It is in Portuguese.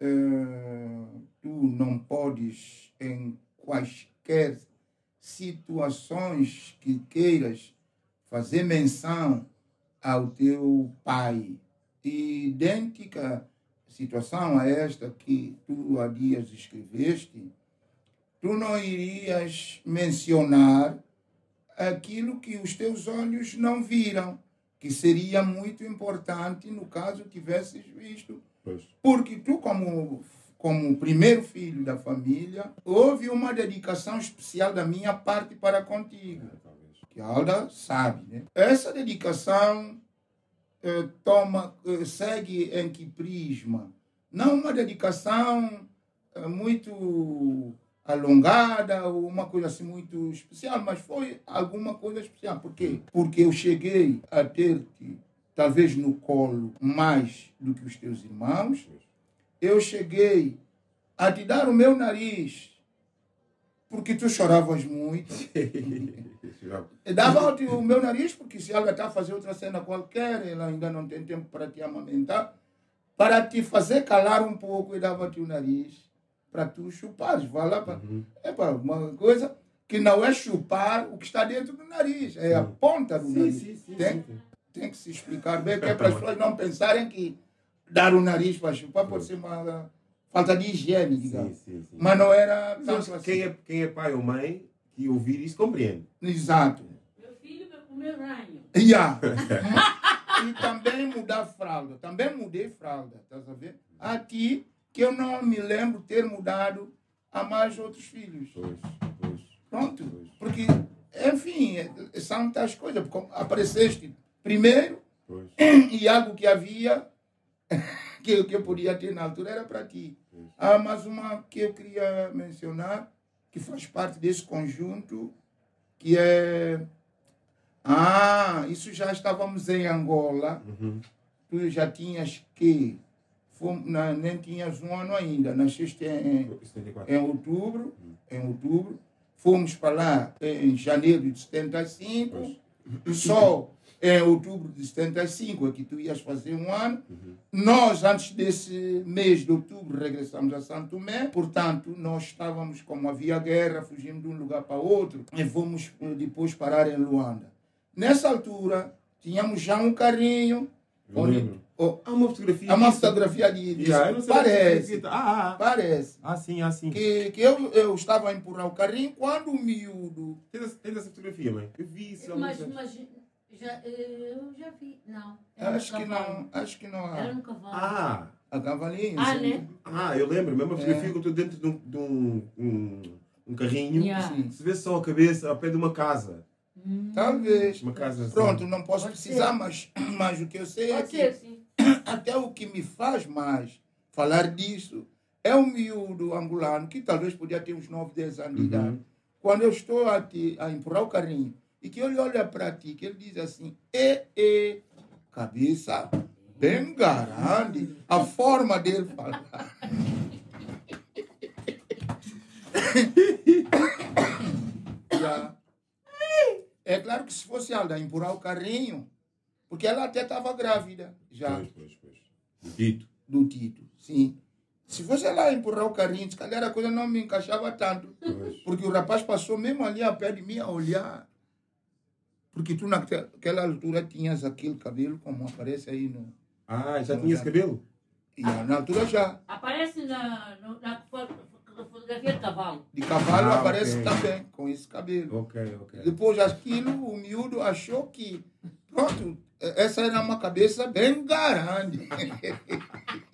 eh, tu não podes, em quaisquer situações que queiras, fazer menção ao teu pai. Idêntica situação a esta que tu há dias escreveste, tu não irias mencionar aquilo que os teus olhos não viram, que seria muito importante no caso tivesses visto. Pois. Porque tu, como, como primeiro filho da família, houve uma dedicação especial da minha parte para contigo É, que a Alda sabe, né? Essa dedicação eh, toma, eh, segue em que prisma? Não uma dedicação eh, muito alongada ou uma coisa assim muito especial, mas foi alguma coisa especial. Por quê? Porque eu cheguei a ter-te, talvez no colo, mais do que os teus irmãos. Eu cheguei a te dar o meu nariz, porque tu choravas muito. Já- Eu dava o meu nariz, porque se ela está a fazer outra cena qualquer, ela ainda não tem tempo para te amamentar, para te fazer calar um pouco, eu dava-te o nariz para tu chupares. Vai lá para... Uhum. É para uma coisa que não é chupar o que está dentro do nariz, é a ponta do Sim, nariz. sim, sim, tem, sim, sim. Tem que se explicar bem, que é para as pessoas não pensarem que dar o nariz para chupar pode ser uma falta de higiene, digamos. Sim, sim, sim. Mas não era Mas assim. quem, é, quem é pai ou mãe que ouvir isso compreende. Exato. Meu filho vai comer ranho. Yeah. e também mudar fralda. Também mudei fralda, estás a ver? A ti, que eu não me lembro ter mudado a mais outros filhos. Pois, pois. Pronto. Pois. Porque, enfim, é- são tais coisas. Como Apareceste primeiro Pois. e algo que havia que, eu- que eu podia ter na altura era para ti. Pois. Há mais uma que eu queria mencionar, que faz parte desse conjunto, que é. Ah, isso já estávamos em Angola. Uhum. Tu já tinhas que. fom- na- nem tinhas um ano ainda. Nasceste em, 74. em outubro. Em outubro. Fomos para lá em janeiro de 75. Pois. E só em outubro de 75 é que tu ias fazer um ano. Uhum. Nós, antes desse mês de outubro, regressamos a Santo Tomé. Portanto, nós estávamos, como havia guerra, fugimos de um lugar para outro. E fomos eh, depois parar em Luanda. Nessa altura, tínhamos já um carrinho. Eu onde- oh, Há uma fotografia. há uma disso? fotografia de, disso. Já, eu não sei se Parece. tá- Ah, ah, Parece. ah. Sim, ah, sim. Que, que eu, eu estava a empurrar o carrinho quando o miúdo. Tens essa- fotografia, mãe? Eu vi isso mas já, eu já vi. Não. Era Acho que não. Acho que não Era há. no cavalo. Ah, A cavalinho. Ah, sim. né? ah, eu lembro. Mesmo a fotografia É. que eu estou dentro de um, de um, um, um carrinho. Yeah. Se vê só a cabeça ao pé de uma casa. Hum. Talvez. Uma casa assim. Pronto, não posso Pode precisar, ser. mas, mas o que eu sei é Pode que ser, sim. até o que me faz mais falar disso é um miúdo angolano que talvez podia ter uns 9, 10 anos de Uhum. idade. Quando eu estou a, te, a empurrar o carrinho e que ele olha para ti, que ele diz assim, e, e, cabeça bem grande, a forma dele falar. Já. É claro que se fosse ela empurrar o carrinho, porque ela até estava grávida já Pois, pois, pois. Dito. do Tito, sim. Se fosse ela empurrar o carrinho, se calhar a coisa não me encaixava tanto. Pois. Porque o rapaz passou mesmo ali a pé de mim a olhar. Porque tu naquela altura tinhas aquele cabelo como aparece aí no. Ah, já tinha esse cabelo? E na altura já. Aparece na, no- na fo- fotografia de cavalo. De cavalo Ah, aparece ok. também, com esse cabelo. Ok, ok. Depois aquilo, o miúdo achou que, pronto, essa era uma cabeça bem grande.